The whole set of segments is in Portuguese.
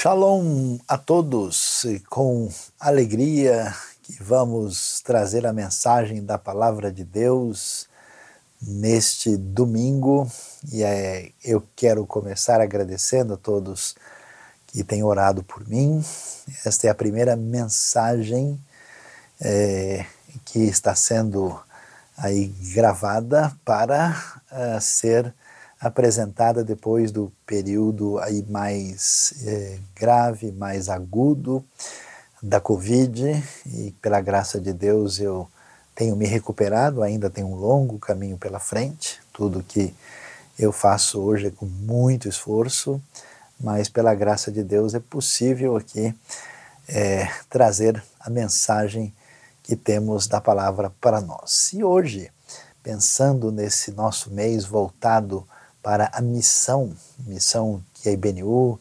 Shalom a todos, com alegria que vamos trazer a mensagem da palavra de Deus neste domingo e é, eu quero começar agradecendo a todos que têm orado por mim. Esta é a primeira mensagem é, que está sendo aí gravada para uh, ser apresentada depois do período aí mais é, grave, mais agudo da Covid. E pela graça de Deus eu tenho me recuperado, ainda tem um longo caminho pela frente, tudo que eu faço hoje é com muito esforço, mas pela graça de Deus é possível aqui é, trazer a mensagem que temos da palavra para nós. E hoje, pensando nesse nosso mês voltado para a missão, missão que a IBNU uh,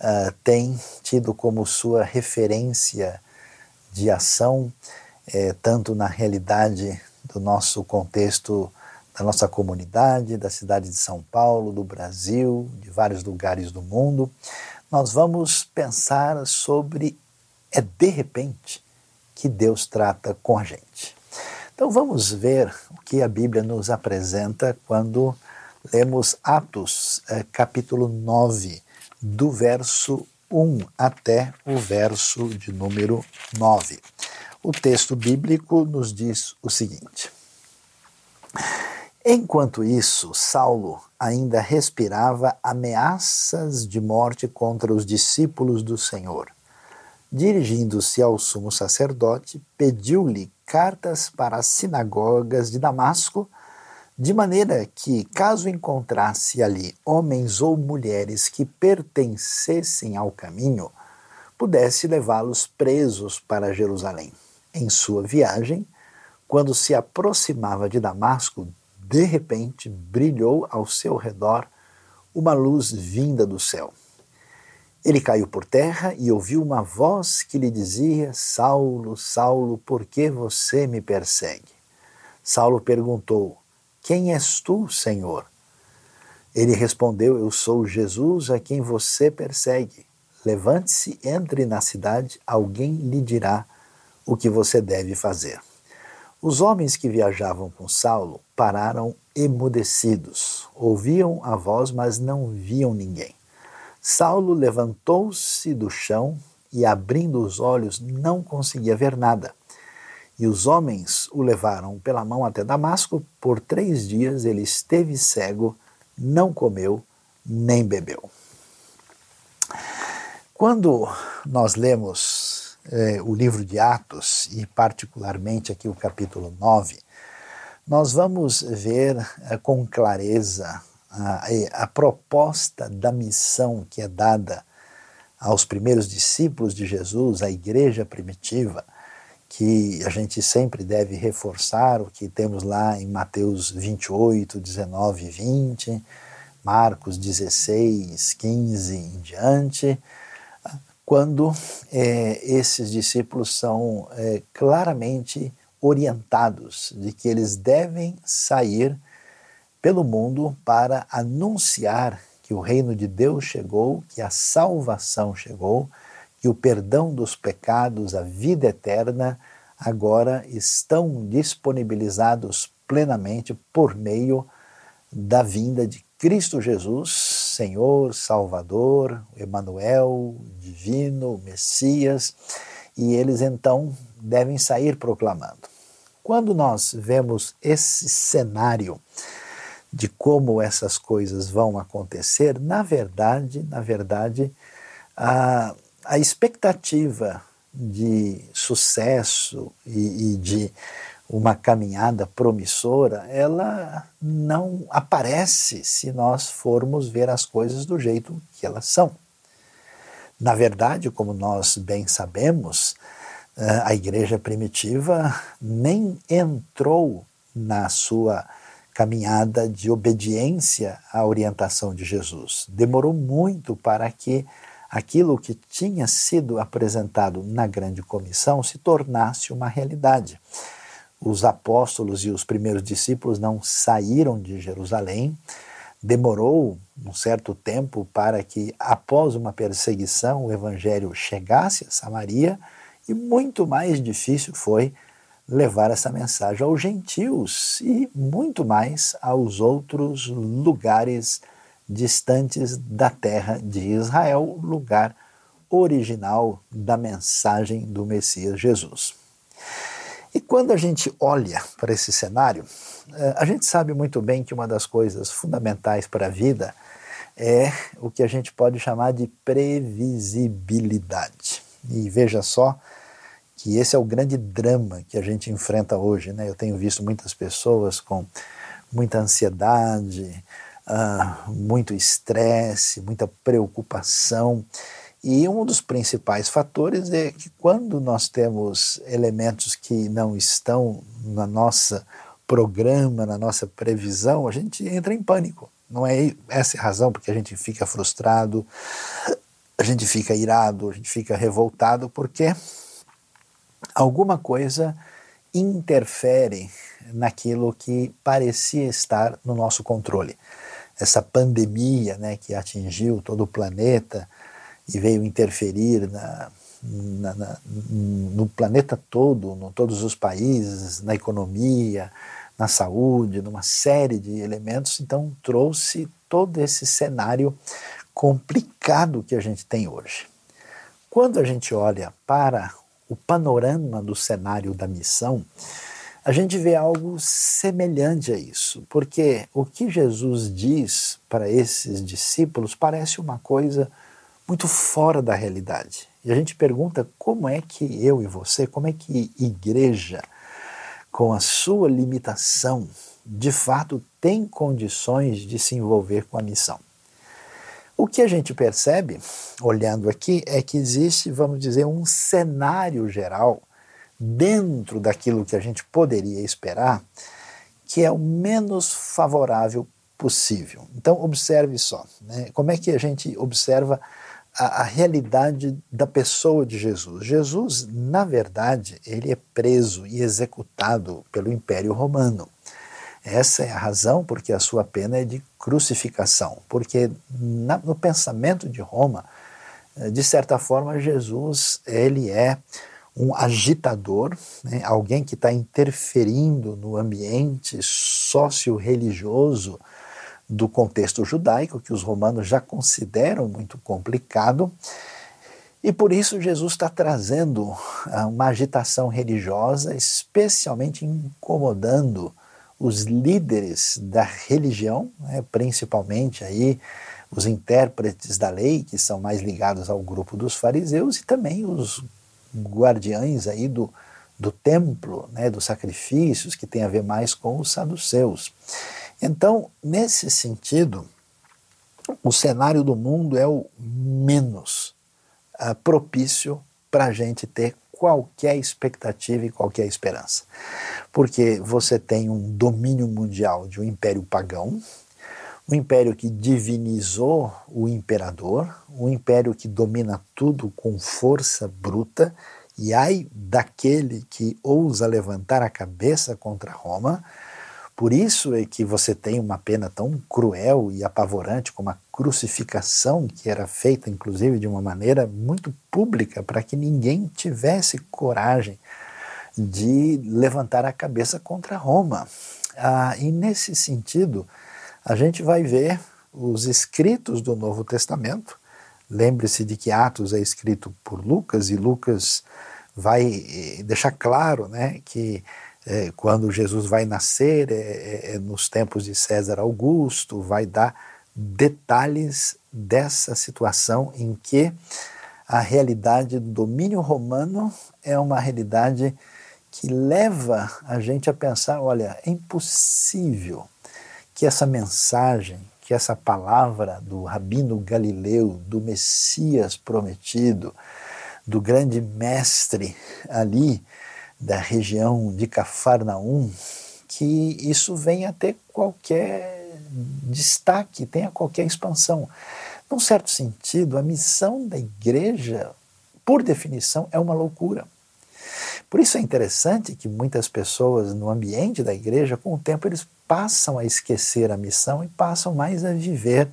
ah, tem tido como sua referência de ação, eh, tanto na realidade do nosso contexto, da nossa comunidade, da cidade de São Paulo, do Brasil, de vários lugares do mundo, nós vamos pensar sobre é de repente que Deus trata com a gente. Então vamos ver o que a Bíblia nos apresenta quando lemos Atos, eh, capítulo 9, do verso 1 até o verso de número 9. O texto bíblico nos diz o seguinte: Enquanto isso, Saulo ainda respirava ameaças de morte contra os discípulos do Senhor. Dirigindo-se ao sumo sacerdote, pediu-lhe cartas para as sinagogas de Damasco de maneira que, caso encontrasse ali homens ou mulheres que pertencessem ao caminho, pudesse levá-los presos para Jerusalém. Em sua viagem, quando se aproximava de Damasco, de repente brilhou ao seu redor uma luz vinda do céu. Ele caiu por terra e ouviu uma voz que lhe dizia: Saulo, Saulo, por que você me persegue? Saulo perguntou: quem és tu, Senhor? Ele respondeu: Eu sou Jesus a quem você persegue. Levante-se, entre na cidade, alguém lhe dirá o que você deve fazer. Os homens que viajavam com Saulo pararam emudecidos. Ouviam a voz, mas não viam ninguém. Saulo levantou-se do chão e, abrindo os olhos, não conseguia ver nada. E os homens o levaram pela mão até Damasco. Por três dias ele esteve cego, não comeu nem bebeu. Quando nós lemos eh, o livro de Atos, e particularmente aqui o capítulo 9, nós vamos ver eh, com clareza a, a proposta da missão que é dada aos primeiros discípulos de Jesus, à igreja primitiva, que a gente sempre deve reforçar o que temos lá em Mateus 28, 19 e 20, Marcos 16, 15 em diante, quando é, esses discípulos são é, claramente orientados de que eles devem sair pelo mundo para anunciar que o reino de Deus chegou, que a salvação chegou, que o perdão dos pecados, a vida eterna, agora estão disponibilizados plenamente por meio da vinda de Cristo Jesus, Senhor, Salvador, Emanuel, Divino, Messias, e eles então devem sair proclamando. Quando nós vemos esse cenário de como essas coisas vão acontecer, na verdade, na verdade, a, a expectativa de sucesso e, e, de uma caminhada promissora, ela não aparece se nós formos ver as coisas do jeito que elas são. Na verdade, como nós bem sabemos, eh, a igreja primitiva nem entrou na sua caminhada de obediência à orientação de Jesus. Demorou muito para que aquilo que tinha sido apresentado na grande comissão se tornasse uma realidade. os apóstolos e os primeiros discípulos não saíram de Jerusalém. Demorou um certo tempo para que, após uma perseguição, o evangelho chegasse a Samaria, e muito mais difícil foi levar essa mensagem aos gentios e muito mais aos outros lugares distantes da terra de Israel, lugar original da mensagem do Messias Jesus. E quando a gente olha para esse cenário, eh, a gente sabe muito bem que uma das coisas fundamentais para a vida é o que a gente pode chamar de previsibilidade. E veja só que esse é o grande drama que a gente enfrenta hoje. Né? Eu tenho visto muitas pessoas com muita ansiedade, uh, muito estresse, muita preocupação e um dos principais fatores é que quando nós temos elementos que não estão na nossa programa, na nossa previsão, a gente entra em pânico. Não é essa a razão porque a gente fica frustrado, a gente fica irado, a gente fica revoltado porque alguma coisa interfere naquilo que parecia estar no nosso controle. Essa pandemia né, que atingiu todo o planeta, e veio interferir na, na, na, no planeta todo, em todos os países, na economia, na saúde, numa série de elementos, então trouxe todo esse cenário complicado que a gente tem hoje. Quando a gente olha para o panorama do cenário da missão, a gente vê algo semelhante a isso, porque o que Jesus diz para esses discípulos parece uma coisa muito fora da realidade. E a gente pergunta como é que eu e você, como é que igreja, com a sua limitação, de fato tem condições de se envolver com a missão. O que a gente percebe, olhando aqui, é que existe, vamos dizer, um cenário geral dentro daquilo que a gente poderia esperar, que é o menos favorável possível. Então, observe só, né? como é que a gente observa a, a, realidade da pessoa de Jesus. Jesus, na verdade, ele é preso e executado pelo Império Romano. Essa é a razão porque a sua pena é de crucificação, porque na, no pensamento de Roma, eh, de certa forma, Jesus ele é um agitador, né, alguém que está interferindo no ambiente socio-religioso do contexto judaico, que os romanos já consideram muito complicado. E por isso Jesus está trazendo ah, uma agitação religiosa, especialmente incomodando os líderes da religião, né, principalmente aí os intérpretes da lei, que são mais ligados ao grupo dos fariseus, e também os guardiães aí do, do templo, né, dos sacrifícios, que tem a ver mais com os saduceus. Então, nesse sentido, o cenário do mundo é o menos uh, propício para a gente ter qualquer expectativa e qualquer esperança. Porque você tem um domínio mundial de um império pagão, um império que divinizou o imperador, um império que domina tudo com força bruta, e ai daquele que ousa levantar a cabeça contra Roma, por isso é que você tem uma pena tão cruel e apavorante como a crucificação, que era feita inclusive de uma maneira muito pública para que ninguém tivesse coragem de levantar a cabeça contra Roma. Ah, e nesse sentido, a gente vai ver os escritos do Novo Testamento. Lembre-se de que Atos é escrito por Lucas e Lucas vai eh, deixar claro né, que é, quando Jesus vai nascer, é, é, é, nos tempos de César Augusto, vai dar detalhes dessa situação em que a realidade do domínio romano é uma realidade que leva a gente a pensar: olha, é impossível que essa mensagem, que essa palavra do Rabino Galileu, do Messias prometido, do grande mestre ali, da região de Cafarnaum, que isso venha a ter qualquer destaque, tenha qualquer expansão. Num certo sentido, a missão da igreja, por definição, é uma loucura. Por isso é interessante que muitas pessoas no ambiente da igreja, com o tempo, eles passam a esquecer a missão e passam mais a viver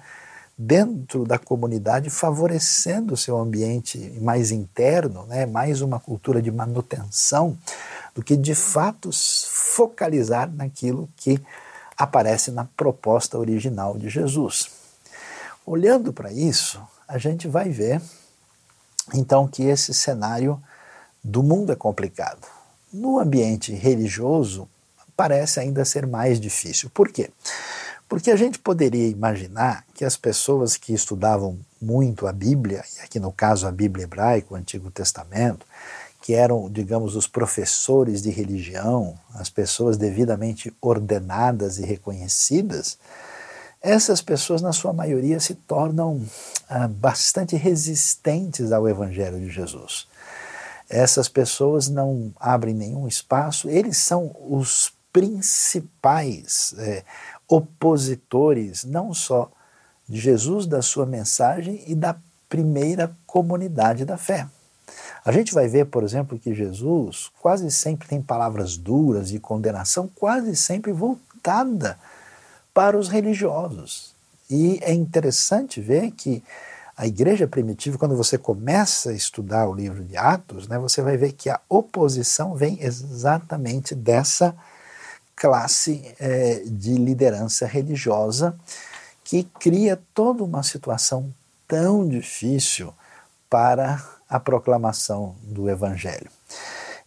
dentro da comunidade, favorecendo o seu ambiente mais interno, né, mais uma cultura de manutenção, do que de fato focalizar naquilo que aparece na proposta original de Jesus. Olhando para isso, a gente vai ver então que esse cenário do mundo é complicado. No ambiente religioso, parece ainda ser mais difícil. Por quê? Porque a gente poderia imaginar que as pessoas que estudavam muito a Bíblia, e aqui no caso a Bíblia hebraica, o Antigo Testamento, que eram, digamos, os professores de religião, as pessoas devidamente ordenadas e reconhecidas, essas pessoas, na sua maioria, se tornam ah, bastante resistentes ao Evangelho de Jesus. Essas pessoas não abrem nenhum espaço, eles são os principais é, opositores não só de Jesus, da sua mensagem e da primeira comunidade da fé. A gente vai ver, por exemplo, que Jesus quase sempre tem palavras duras de condenação, quase sempre voltada para os religiosos. E é interessante ver que a igreja primitiva, quando você começa a estudar o livro de Atos, né, você vai ver que a oposição vem exatamente dessa classe é, de liderança religiosa que cria toda uma situação tão difícil para a proclamação do Evangelho.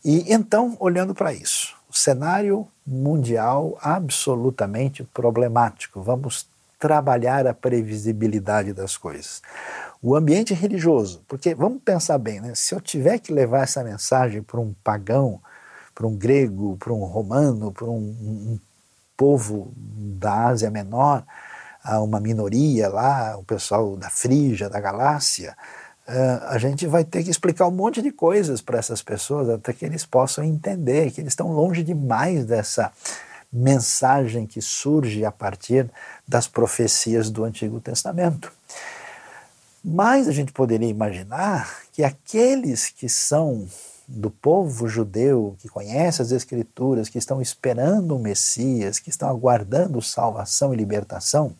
E então, olhando para isso, o cenário mundial absolutamente problemático. Vamos trabalhar a previsibilidade das coisas. O ambiente religioso, porque vamos pensar bem, né? se eu tiver que levar essa mensagem para um pagão, para um grego, para um romano, para um, um, povo da Ásia Menor, uma minoria lá, o pessoal da Frígia, da Galácia, uh, a gente vai ter que explicar um monte de coisas para essas pessoas até que eles possam entender que eles estão longe demais dessa mensagem que surge a partir das profecias do Antigo Testamento. Mas a gente poderia imaginar que aqueles que são do povo judeu que conhece as Escrituras, que estão esperando o Messias, que estão aguardando salvação e libertação,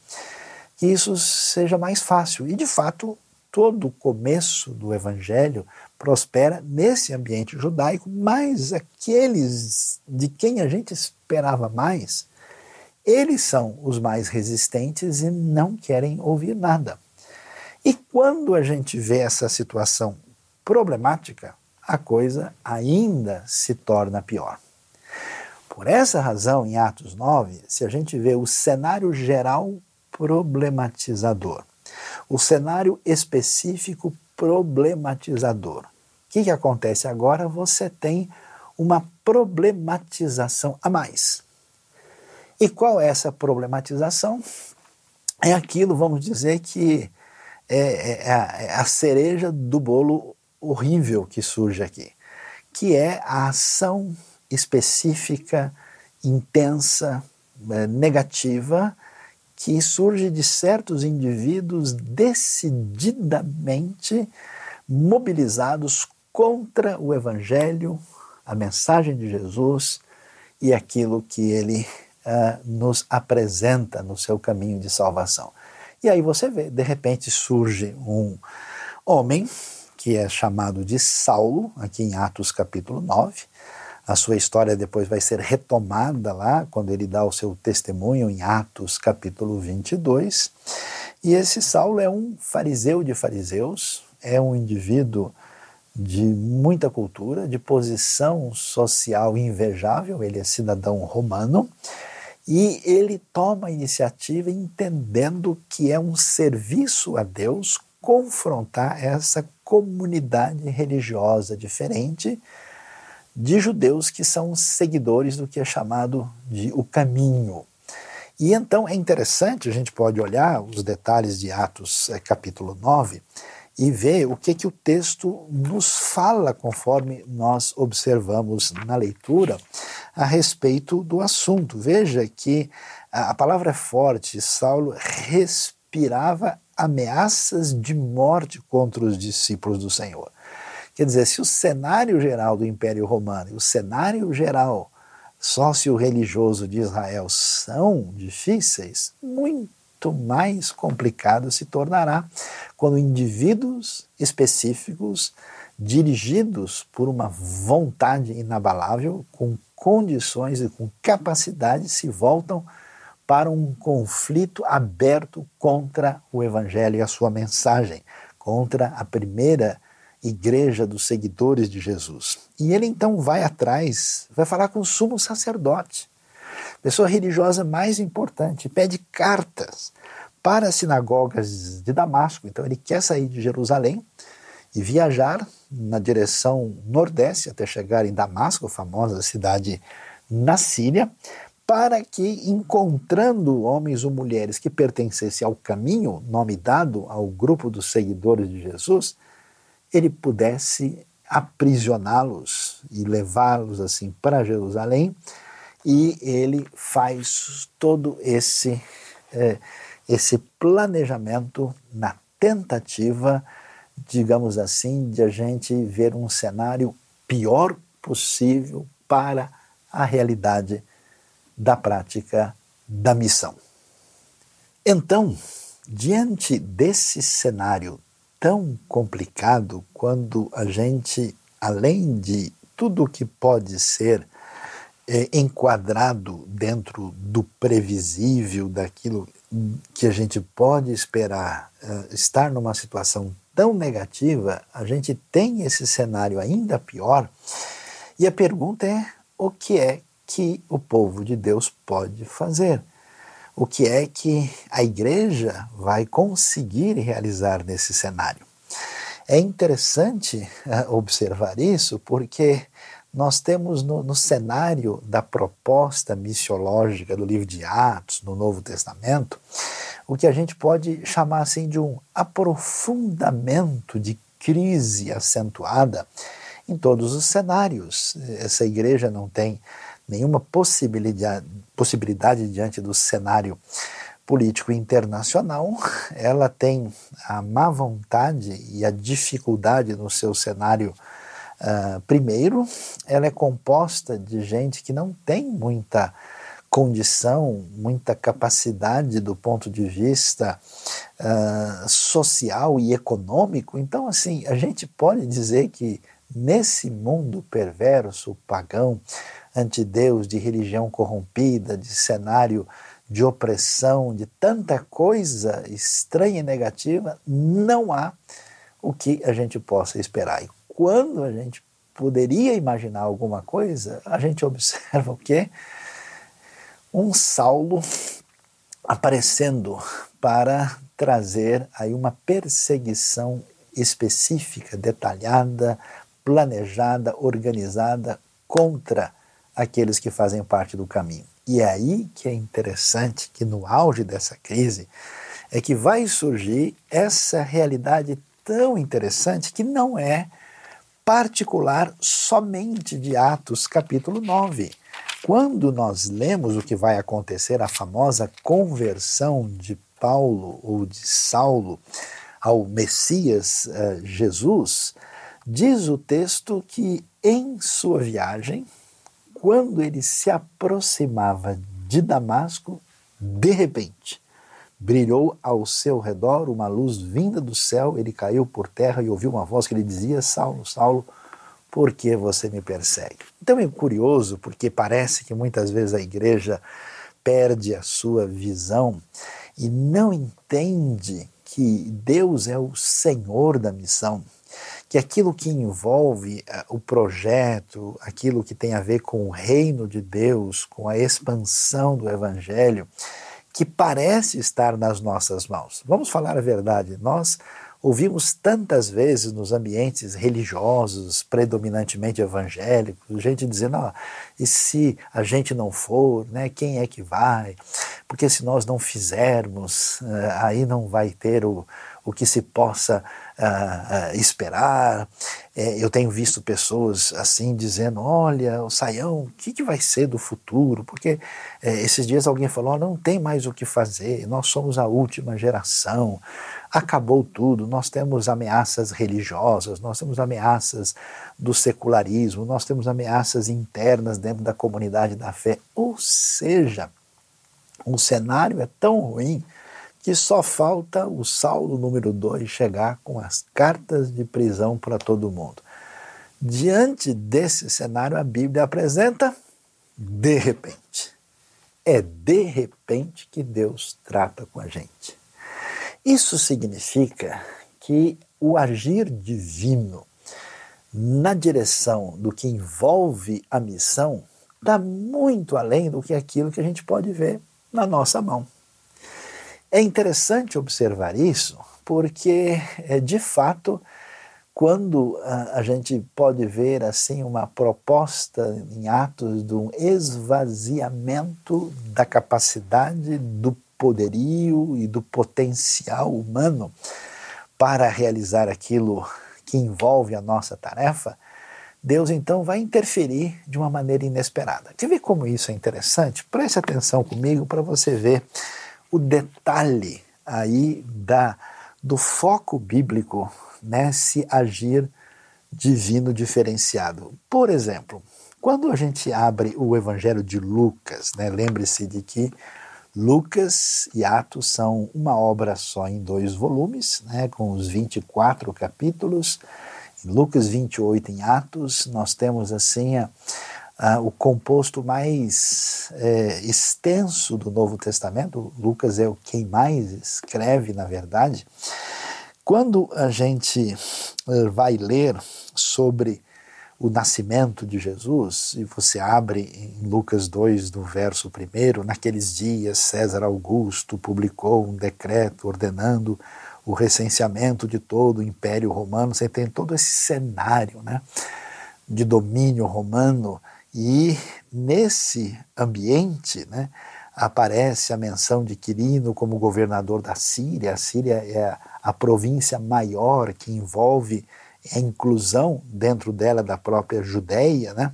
que isso seja mais fácil. E de fato, todo o começo do Evangelho prospera nesse ambiente judaico, mas aqueles de quem a gente esperava mais, eles são os mais resistentes e não querem ouvir nada. E quando a gente vê essa situação problemática, a coisa ainda se torna pior. Por essa razão, em Atos 9, se a gente vê o cenário geral problematizador, o cenário específico problematizador, o que, que acontece agora? Você tem uma problematização a mais. E qual é essa problematização? É aquilo, vamos dizer, que é, é, é a, é a cereja do bolo horrível que surge aqui, que é a ação específica, intensa, eh, negativa, que surge de certos indivíduos decididamente mobilizados contra o Evangelho, a mensagem de Jesus e aquilo que ele uh, nos apresenta no seu caminho de salvação. E aí você vê, de repente surge um homem que é chamado de Saulo, aqui em Atos capítulo 9. A sua história depois vai ser retomada lá, quando ele dá o seu testemunho em Atos capítulo 22. E esse Saulo é um fariseu de fariseus, é um indivíduo de muita cultura, de posição social invejável, ele é cidadão romano, e ele toma a iniciativa entendendo que é um serviço a Deus confrontar essa comunidade religiosa diferente de judeus que são seguidores do que é chamado de o caminho. E então é interessante, a gente pode olhar os detalhes de Atos é, capítulo 9 e ver o que, que o texto nos fala conforme nós observamos na leitura a respeito do assunto. Veja que a palavra é forte, Saulo respirava ameaças de morte contra os discípulos do Senhor. Quer dizer, se o cenário geral do Império Romano e o cenário geral sócio-religioso de Israel são difíceis, muito mais complicado se tornará quando indivíduos específicos, dirigidos por uma vontade inabalável, com condições e com capacidade, se voltam para um conflito aberto contra o Evangelho e a sua mensagem, contra a primeira igreja dos seguidores de Jesus. E ele então vai atrás, vai falar com o sumo sacerdote, pessoa religiosa mais importante, pede cartas para as sinagogas de Damasco. Então ele quer sair de Jerusalém e viajar na direção nordeste até chegar em Damasco, famosa cidade na Síria, para que, encontrando homens ou mulheres que pertencessem ao caminho, nome dado ao grupo dos seguidores de Jesus, ele pudesse aprisioná-los e levá-los assim para Jerusalém, e ele faz todo esse, é, esse planejamento na tentativa, digamos assim, de a gente ver um cenário pior possível para a realidade da prática da missão. Então, diante desse cenário tão complicado, quando a gente, além de tudo que pode ser é, enquadrado dentro do previsível, daquilo que a gente pode esperar, é, estar numa situação tão negativa, a gente tem esse cenário ainda pior. E a pergunta é: o que é que o povo de Deus pode fazer. O que é que a igreja vai conseguir realizar nesse cenário? É interessante eh, observar isso porque nós temos no, no, cenário da proposta missiológica do livro de Atos, no Novo Testamento, o que a gente pode chamar assim de um aprofundamento de crise acentuada em todos os cenários. Essa igreja não tem nenhuma possibilidade, possibilidade diante do cenário político internacional, ela tem a má vontade e a dificuldade no seu cenário uh, primeiro, ela é composta de gente que não tem muita condição, muita capacidade do ponto de vista uh, social e econômico. Então, assim, a gente pode dizer que nesse mundo perverso, pagão, ante Deus, de religião corrompida, de cenário de opressão, de tanta coisa estranha e negativa, não há o que a gente possa esperar. E quando a gente poderia imaginar alguma coisa, a gente observa o quê? Um Saulo aparecendo para trazer aí uma perseguição específica, detalhada, planejada, organizada contra aqueles que fazem parte do caminho. E é aí que é interessante que no auge dessa crise é que vai surgir essa realidade tão interessante que não é particular somente de Atos capítulo 9. Quando nós lemos o que vai acontecer, a famosa conversão de Paulo ou de Saulo ao Messias uh, Jesus, diz o texto que em sua viagem, quando ele se aproximava de Damasco, de repente, brilhou ao seu redor uma luz vinda do céu, ele caiu por terra e ouviu uma voz que lhe dizia: Saulo, Saulo, por que você me persegue? Então é curioso, porque parece que muitas vezes a igreja perde a sua visão e não entende que Deus é o Senhor da missão que aquilo que envolve uh, o projeto, aquilo que tem a ver com o reino de Deus, com a expansão do evangelho, que parece estar nas nossas mãos. Vamos falar a verdade, nós ouvimos tantas vezes nos ambientes religiosos, predominantemente evangélicos, gente dizendo: ah, e se a gente não for, né, quem é que vai? Porque se nós não fizermos, eh, aí não vai ter o, o que se possa uh, uh, esperar. É, eu tenho visto pessoas assim dizendo: olha, o Saião, o que, que vai ser do futuro? Porque é, esses dias alguém falou: não tem mais o que fazer, nós somos a última geração, acabou tudo, nós temos ameaças religiosas, nós temos ameaças do secularismo, nós temos ameaças internas dentro da comunidade da fé. Ou seja, o cenário é tão ruim que só falta o Saulo número 2 chegar com as cartas de prisão para todo mundo. Diante desse cenário, a Bíblia apresenta de repente. É de repente que Deus trata com a gente. Isso significa que o agir divino na direção do que envolve a missão está muito além do que aquilo que a gente pode ver na nossa mão. É interessante observar isso, porque é, de fato, quando a, a, gente pode ver assim uma proposta em Atos de um esvaziamento da capacidade, do poderio e do potencial humano para realizar aquilo que envolve a nossa tarefa, Deus então vai interferir de uma maneira inesperada. Quer ver como isso é interessante? Preste atenção comigo para você ver o detalhe aí da, do foco bíblico nesse agir divino diferenciado. Por exemplo, quando a gente abre o Evangelho de Lucas, né, lembre-se de que Lucas e Atos são uma obra só em dois volumes, né, com os 24 capítulos. Em Lucas 28 em Atos, nós temos assim a, ah, o composto mais é, extenso do Novo Testamento. Lucas é o quem mais escreve, na verdade. Quando a gente eh, vai ler sobre o nascimento de Jesus, e você abre em Lucas 2, no verso 1, naqueles dias César Augusto publicou um decreto ordenando o recenseamento de todo o Império Romano, você tem todo esse cenário né, de domínio romano e nesse ambiente né, aparece a menção de Quirino como governador da Síria. A Síria é a província maior que envolve a inclusão dentro dela da própria Judéia, né?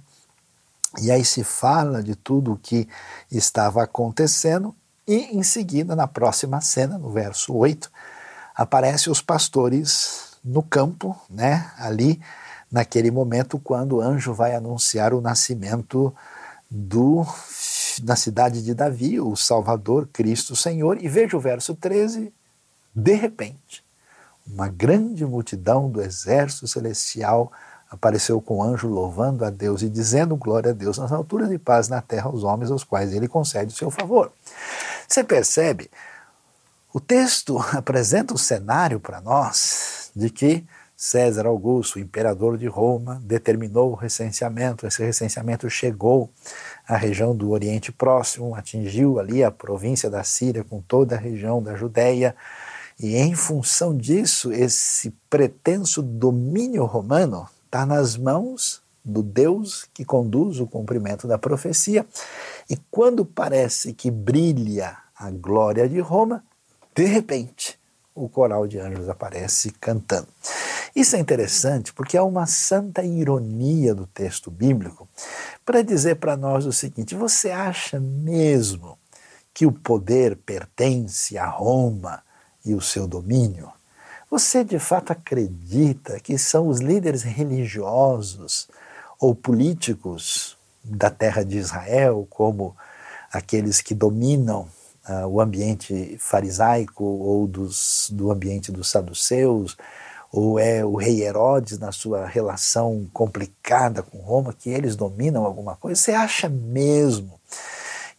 E aí se fala de tudo o que estava acontecendo, e em seguida, na próxima cena, no verso 8, aparecem os pastores no campo, né? Ali naquele momento quando o anjo vai anunciar o nascimento do na cidade de Davi, o Salvador, Cristo Senhor, e veja o verso 13, de repente, uma grande multidão do exército celestial apareceu com o anjo louvando a Deus e dizendo glória a Deus nas alturas e paz na terra aos homens aos quais ele concede o seu favor. Você percebe? O texto apresenta um cenário para nós de que César Augusto, imperador de Roma, determinou o recenseamento. Esse recenseamento chegou à região do Oriente Próximo, atingiu ali a província da Síria com toda a região da Judéia. E em função disso, esse pretenso domínio romano está nas mãos do Deus que conduz o cumprimento da profecia. E quando parece que brilha a glória de Roma, de repente o coral de anjos aparece cantando. Isso é interessante porque é uma santa ironia do texto bíblico para dizer para nós o seguinte: você acha mesmo que o poder pertence a Roma e o seu domínio? Você de fato acredita que são os líderes religiosos ou políticos da terra de Israel, como aqueles que dominam uh, o ambiente farisaico ou dos, do ambiente dos saduceus, ou é o rei Herodes na sua relação complicada com Roma, que eles dominam alguma coisa? Você acha mesmo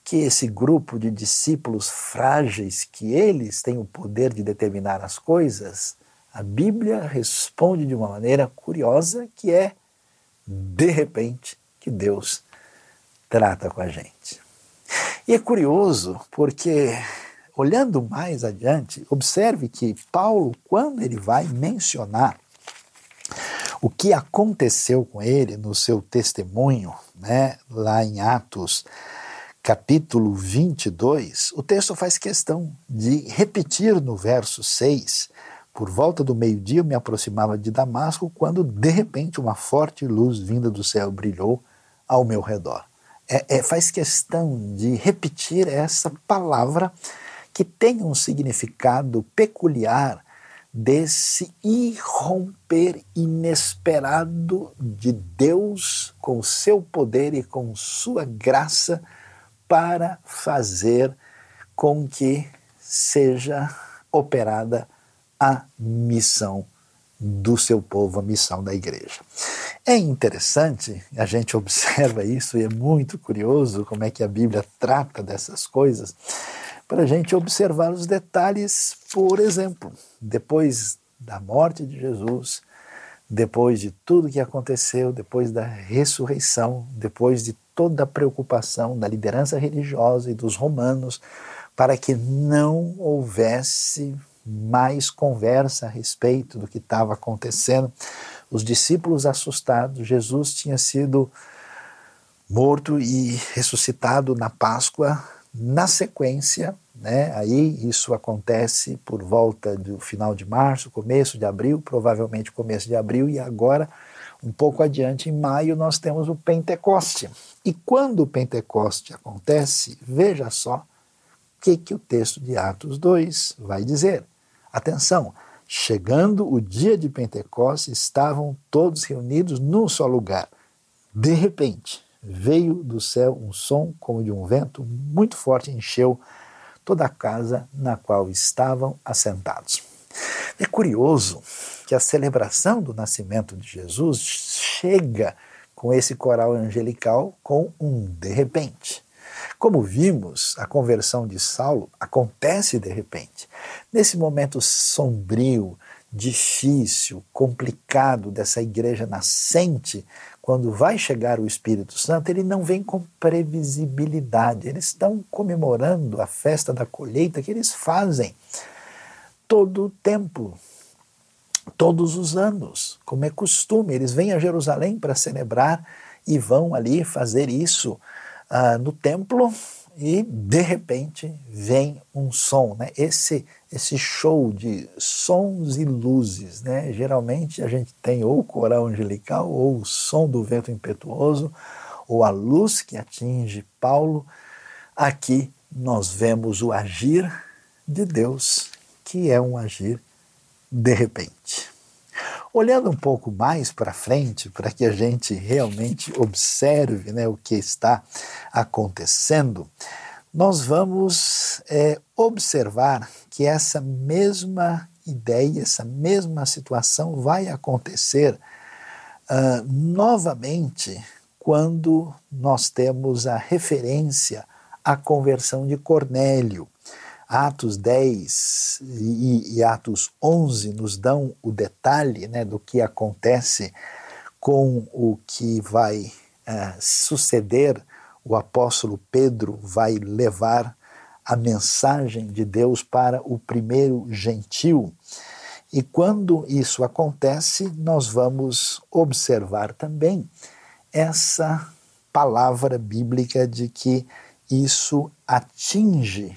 que esse grupo de discípulos frágeis, que eles têm o poder de determinar as coisas? A Bíblia responde de uma maneira curiosa, que é, de repente, que Deus trata com a gente. E é curioso porque Olhando mais adiante, observe que Paulo, quando ele vai mencionar o que aconteceu com ele no seu testemunho, né, lá em Atos capítulo 22, o texto faz questão de repetir no verso 6, Por volta do meio-dia me aproximava de Damasco quando de repente uma forte luz vinda do céu brilhou ao meu redor. É, é, faz questão de repetir essa palavra que tem um significado peculiar desse irromper inesperado de Deus com seu poder e com sua graça para fazer com que seja operada a missão do seu povo, a missão da igreja. É interessante, a gente observa isso e é muito curioso como é que a Bíblia trata dessas coisas, para a gente observar os detalhes, por exemplo, depois da morte de Jesus, depois de tudo que aconteceu, depois da ressurreição, depois de toda a preocupação da liderança religiosa e dos romanos, para que não houvesse mais conversa a respeito do que estava acontecendo. Os discípulos assustados, Jesus tinha sido morto e ressuscitado na Páscoa. Na sequência, né, aí isso acontece por volta do final de março, começo de abril, provavelmente começo de abril, e agora, um pouco adiante, em maio, nós temos o Pentecoste. E quando o Pentecoste acontece, veja só que, que o texto de Atos 2 vai dizer. Atenção, chegando o dia de Pentecostes, estavam todos reunidos num só lugar. De repente, veio do céu um som como de um vento muito forte, encheu toda a casa na qual estavam assentados. É curioso que a celebração do nascimento de Jesus chega com esse coral angelical com um de repente. Como vimos, a conversão de Saulo acontece de repente. Nesse momento sombrio, difícil, complicado dessa igreja nascente, quando vai chegar o Espírito Santo, ele não vem com previsibilidade. Eles estão comemorando a festa da colheita que eles fazem todo o tempo, todos os anos, como é costume. Eles vêm a Jerusalém para celebrar e vão ali fazer isso uh, no templo e de repente vem um som, né? Esse esse show de sons e luzes, né? Geralmente a gente tem ou o coral angelical ou o som do vento impetuoso ou a luz que atinge Paulo. Aqui nós vemos o agir de Deus, que é um agir de repente. Olhando um pouco mais para frente, para que a gente realmente observe né, o que está acontecendo, nós vamos é, observar que essa mesma ideia, essa mesma situação vai acontecer uh, novamente quando nós temos a referência à conversão de Cornélio. Atos 10 e, e, Atos 11 nos dão o detalhe né, do que acontece com o que vai uh, suceder. O apóstolo Pedro vai levar a mensagem de Deus para o primeiro gentil. E quando isso acontece, nós vamos observar também essa palavra bíblica de que isso atinge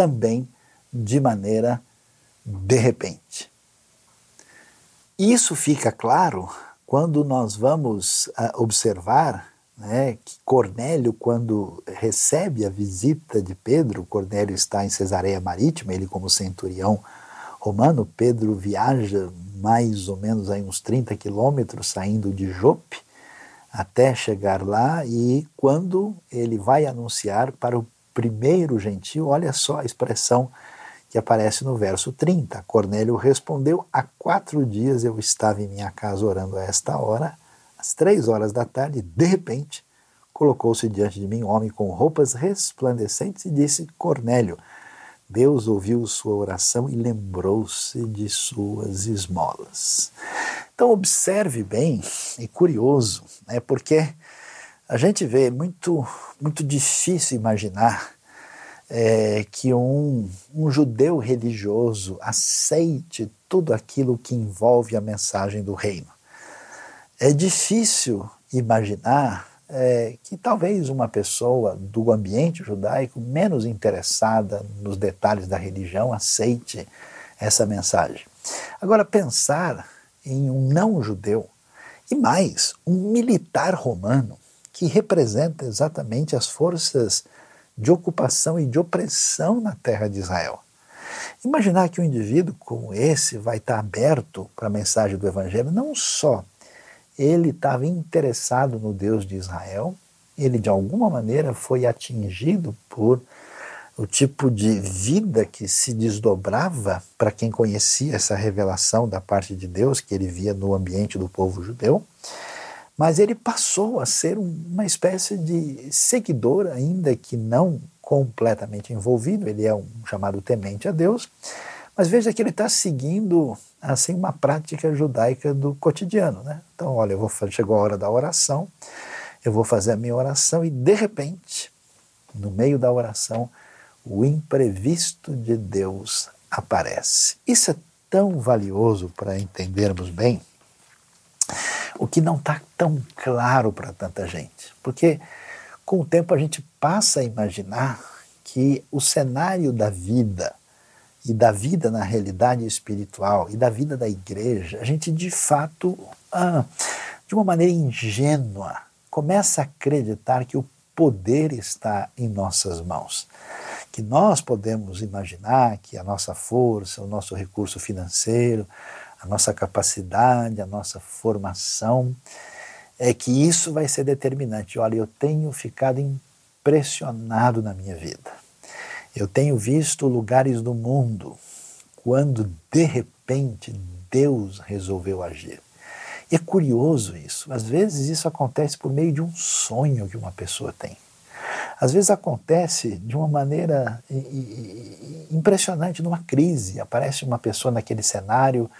também de maneira de repente. Isso fica claro quando nós vamos uh, observar né, que Cornélio, quando recebe a visita de Pedro, Cornélio está em Cesareia Marítima, ele como centurião romano, Pedro viaja mais ou menos aí uns 30 quilômetros saindo de Jope até chegar lá e quando ele vai anunciar para o primeiro gentil, olha só a expressão que aparece no verso 30. Cornélio respondeu: Há quatro dias eu estava em minha casa orando a esta hora, às três horas da tarde, de repente colocou-se diante de mim um homem com roupas resplandecentes e disse: Cornélio. Deus ouviu sua oração e lembrou-se de suas esmolas. Então, observe bem, é curioso, né, porque a gente vê muito, muito difícil imaginar é, que um, um judeu religioso aceite tudo aquilo que envolve a mensagem do reino. É difícil imaginar é, que talvez uma pessoa do ambiente judaico menos interessada nos detalhes da religião aceite essa mensagem. Agora, pensar em um não-judeu e mais, um militar romano que representa exatamente as forças de ocupação e de opressão na terra de Israel. Imaginar que um indivíduo como esse vai estar aberto para a mensagem do Evangelho, não só ele estava interessado no Deus de Israel, ele de alguma maneira foi atingido por o tipo de vida que se desdobrava para quem conhecia essa revelação da parte de Deus que ele via no ambiente do povo judeu, mas ele passou a ser uma espécie de seguidor, ainda que não completamente envolvido, ele é um chamado temente a Deus, mas veja que ele está seguindo assim uma prática judaica do cotidiano, né? Então, olha, eu vou chegou a hora da oração, eu vou fazer a minha oração e de repente, no meio da oração, o imprevisto de Deus aparece. Isso é tão valioso para entendermos bem o que não está tão claro para tanta gente. Porque com o tempo a gente passa a imaginar que o cenário da vida e da vida na realidade espiritual e da vida da igreja, a gente de fato, ah, de uma maneira ingênua, começa a acreditar que o poder está em nossas mãos que nós podemos imaginar que a nossa força, o nosso recurso financeiro, a nossa capacidade, a nossa formação, é que isso vai ser determinante. Olha, eu tenho ficado impressionado na minha vida. Eu tenho visto lugares do mundo quando de repente Deus resolveu agir. É curioso isso. Às vezes isso acontece por meio de um sonho que uma pessoa tem. Às vezes acontece de uma maneira impressionante, numa crise. Aparece uma pessoa naquele cenário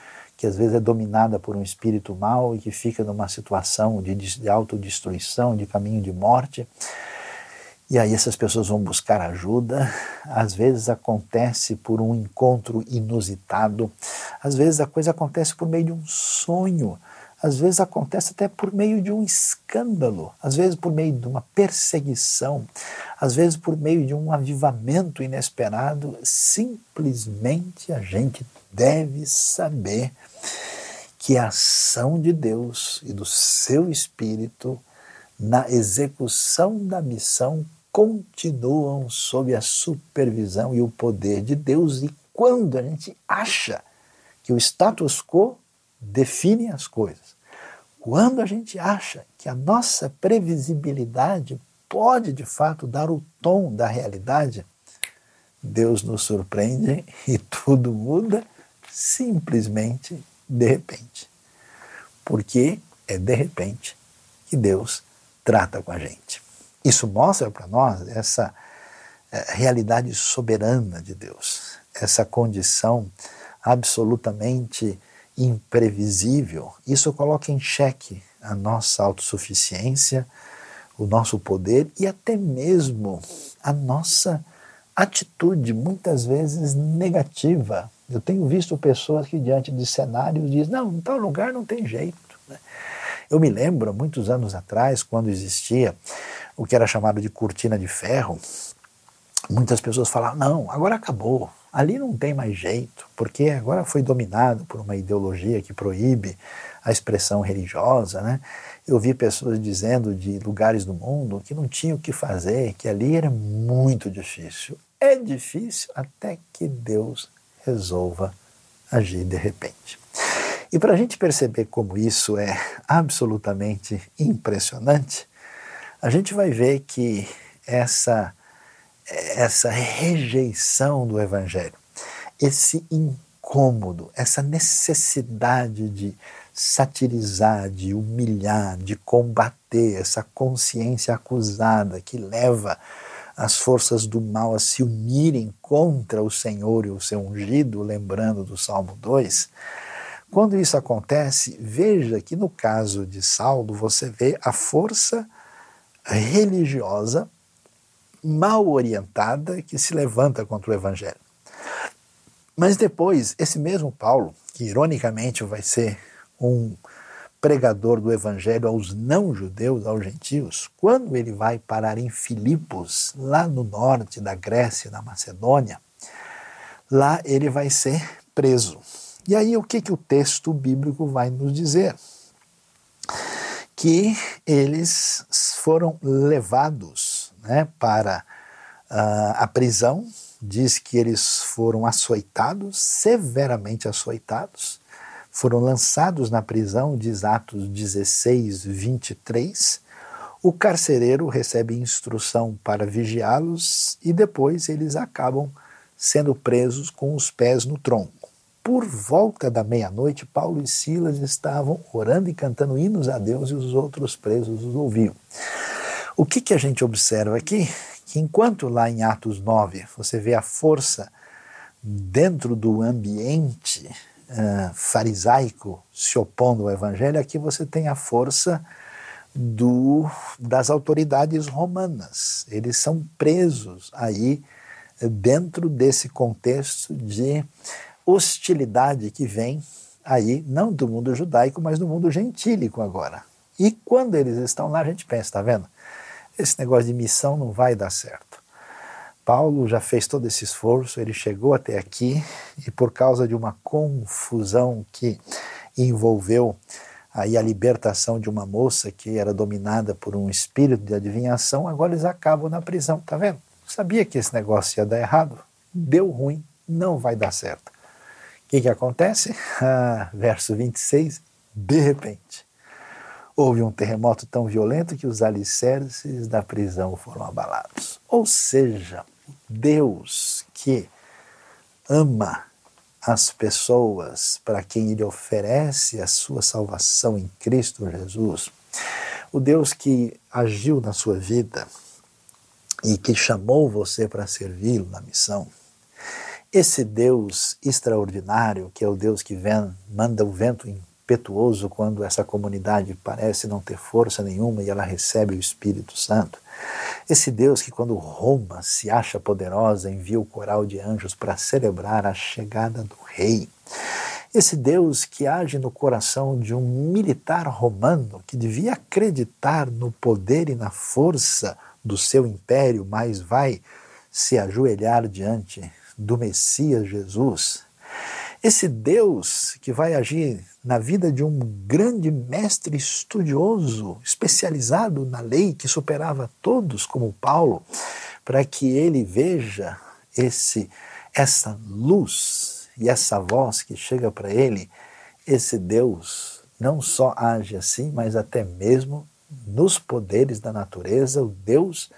que às vezes é dominada por um espírito mau e que fica numa situação de, de autodestruição, de caminho de morte. E aí essas pessoas vão buscar ajuda. Às vezes acontece por um encontro inusitado. Às vezes a coisa acontece por meio de um sonho às vezes acontece até por meio de um escândalo, às vezes por meio de uma perseguição, às vezes por meio de um avivamento inesperado. Simplesmente a gente deve saber que a ação de Deus e do seu Espírito na execução da missão continuam sob a supervisão e o poder de Deus. E quando a gente acha que o status quo define as coisas. Quando a gente acha que a nossa previsibilidade pode de fato dar o tom da realidade, Deus nos surpreende e tudo muda simplesmente de repente. Porque é de repente que Deus trata com a gente. Isso mostra para nós essa eh, realidade soberana de Deus, essa condição absolutamente imprevisível, isso coloca em xeque a nossa autossuficiência, o nosso poder e até mesmo a nossa atitude, muitas vezes negativa. Eu tenho visto pessoas que, diante de cenários, dizem: não, em tal lugar não tem jeito. Né? Eu me lembro, muitos anos atrás, quando existia o que era chamado de cortina de ferro, muitas pessoas falavam: não, agora acabou, ali não tem mais jeito, porque agora foi dominado por uma ideologia que proíbe a expressão religiosa, né? Eu vi pessoas dizendo de lugares do mundo que não tinham o que fazer, que ali era muito difícil. É difícil até que Deus resolva agir de repente. E para a gente perceber como isso é absolutamente impressionante, a gente vai ver que essa essa rejeição do Evangelho, esse incômodo, essa necessidade de satirizar, de humilhar, de combater essa consciência acusada que leva as forças do mal a se unirem contra o Senhor e o seu ungido, lembrando do Salmo 2. Quando isso acontece, veja que no caso de Saulo você vê a força religiosa mal orientada que se levanta contra o Evangelho. Mas depois, esse mesmo Paulo, que ironicamente vai ser um pregador do Evangelho aos não-judeus, aos gentios, quando ele vai parar em Filipos, lá no norte da Grécia, na Macedônia, lá ele vai ser preso. E aí o que, que o texto bíblico vai nos dizer? Que eles foram levados né, para uh, a prisão, diz que eles foram açoitados, severamente açoitados, foram lançados na prisão, diz Atos 16, 23. O carcereiro recebe instrução para vigiá-los e depois eles acabam sendo presos com os pés no tronco. Por volta da meia-noite, Paulo e Silas estavam orando e cantando hinos a Deus e os outros presos os ouviam. O que, que a gente observa aqui? Que enquanto lá em Atos 9 você vê a força dentro do ambiente uh, farisaico se opondo ao evangelho, aqui você tem a força do, das autoridades romanas. Eles são presos aí dentro desse contexto de hostilidade que vem aí, não do mundo judaico, mas do mundo gentílico agora. E quando eles estão lá, a gente pensa, está vendo? Esse negócio de missão não vai dar certo. Paulo já fez todo esse esforço, ele chegou até aqui e por causa de uma confusão que envolveu aí a libertação de uma moça que era dominada por um espírito de adivinhação, agora eles acabam na prisão, tá vendo? Sabia que esse negócio ia dar errado, deu ruim, não vai dar certo. O que, que acontece? Ah, verso 26, de repente, houve um terremoto tão violento que os alicerces da prisão foram abalados. Ou seja, Deus que ama as pessoas para quem Ele oferece a sua salvação em Cristo Jesus, o Deus que agiu na sua vida e que chamou você para servi-lo na missão, esse Deus extraordinário, que é o Deus que vem, manda o vento impetuoso quando essa comunidade parece não ter força nenhuma e ela recebe o Espírito Santo, esse Deus que, quando Roma se acha poderosa, envia o coral de anjos para celebrar a chegada do rei. Esse Deus que age no coração de um militar romano que devia acreditar no poder e na força do seu império, mas vai se ajoelhar diante do Messias Jesus. Esse Deus que vai agir na vida de um grande mestre estudioso, especializado na lei, que superava todos, como Paulo, para que ele veja esse essa luz e essa voz que chega para ele, esse Deus não só age assim, mas até mesmo nos poderes da natureza, o Deus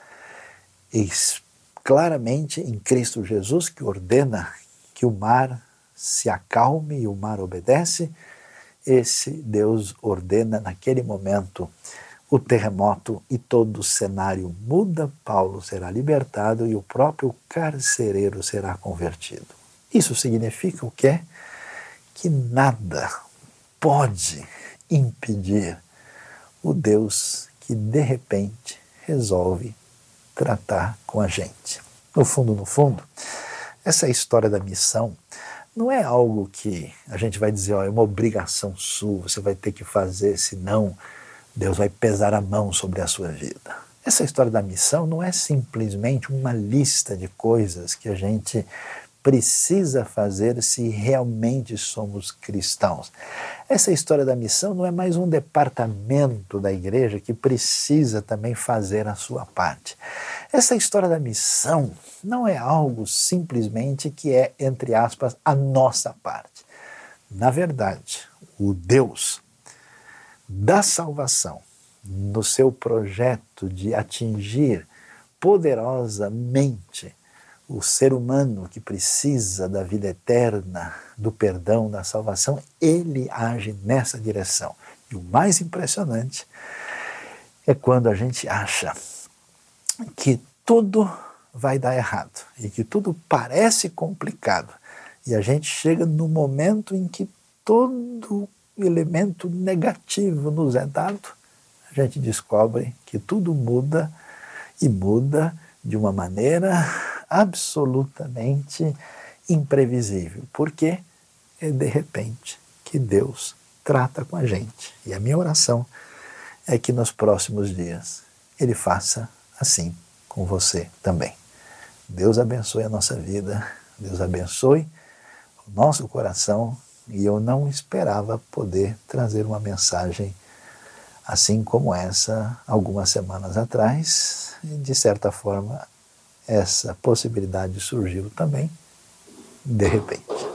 claramente em Cristo Jesus que ordena que o mar se acalme e o mar obedece, esse Deus ordena naquele momento o terremoto e todo o cenário muda, Paulo será libertado e o próprio carcereiro será convertido. Isso significa o quê? Que nada pode impedir o Deus que de repente resolve tratar com a gente. No fundo, no fundo, essa história da missão não é algo que a gente vai dizer, ó, é uma obrigação sua, você vai ter que fazer, senão Deus vai pesar a mão sobre a sua vida. Essa história da missão não é simplesmente uma lista de coisas que a gente precisa fazer se realmente somos cristãos. Essa história da missão não é mais um departamento da igreja que precisa também fazer a sua parte. Essa história da missão não é algo simplesmente que é, entre aspas, a nossa parte. Na verdade, o Deus da salvação, no seu projeto de atingir poderosamente o ser humano que precisa da vida eterna, do perdão, da salvação, ele age nessa direção. E o mais impressionante é quando a gente acha que tudo vai dar errado e que tudo parece complicado. E a gente chega no momento em que todo elemento negativo nos é dado, a gente descobre que tudo muda e muda de uma maneira absolutamente imprevisível. Porque é de repente que Deus trata com a gente. E a minha oração é que nos próximos dias Ele faça assim com você também. Deus abençoe a nossa vida, Deus abençoe o nosso coração E eu não esperava poder trazer uma mensagem assim como essa algumas semanas atrás. De certa forma, essa possibilidade surgiu também de repente.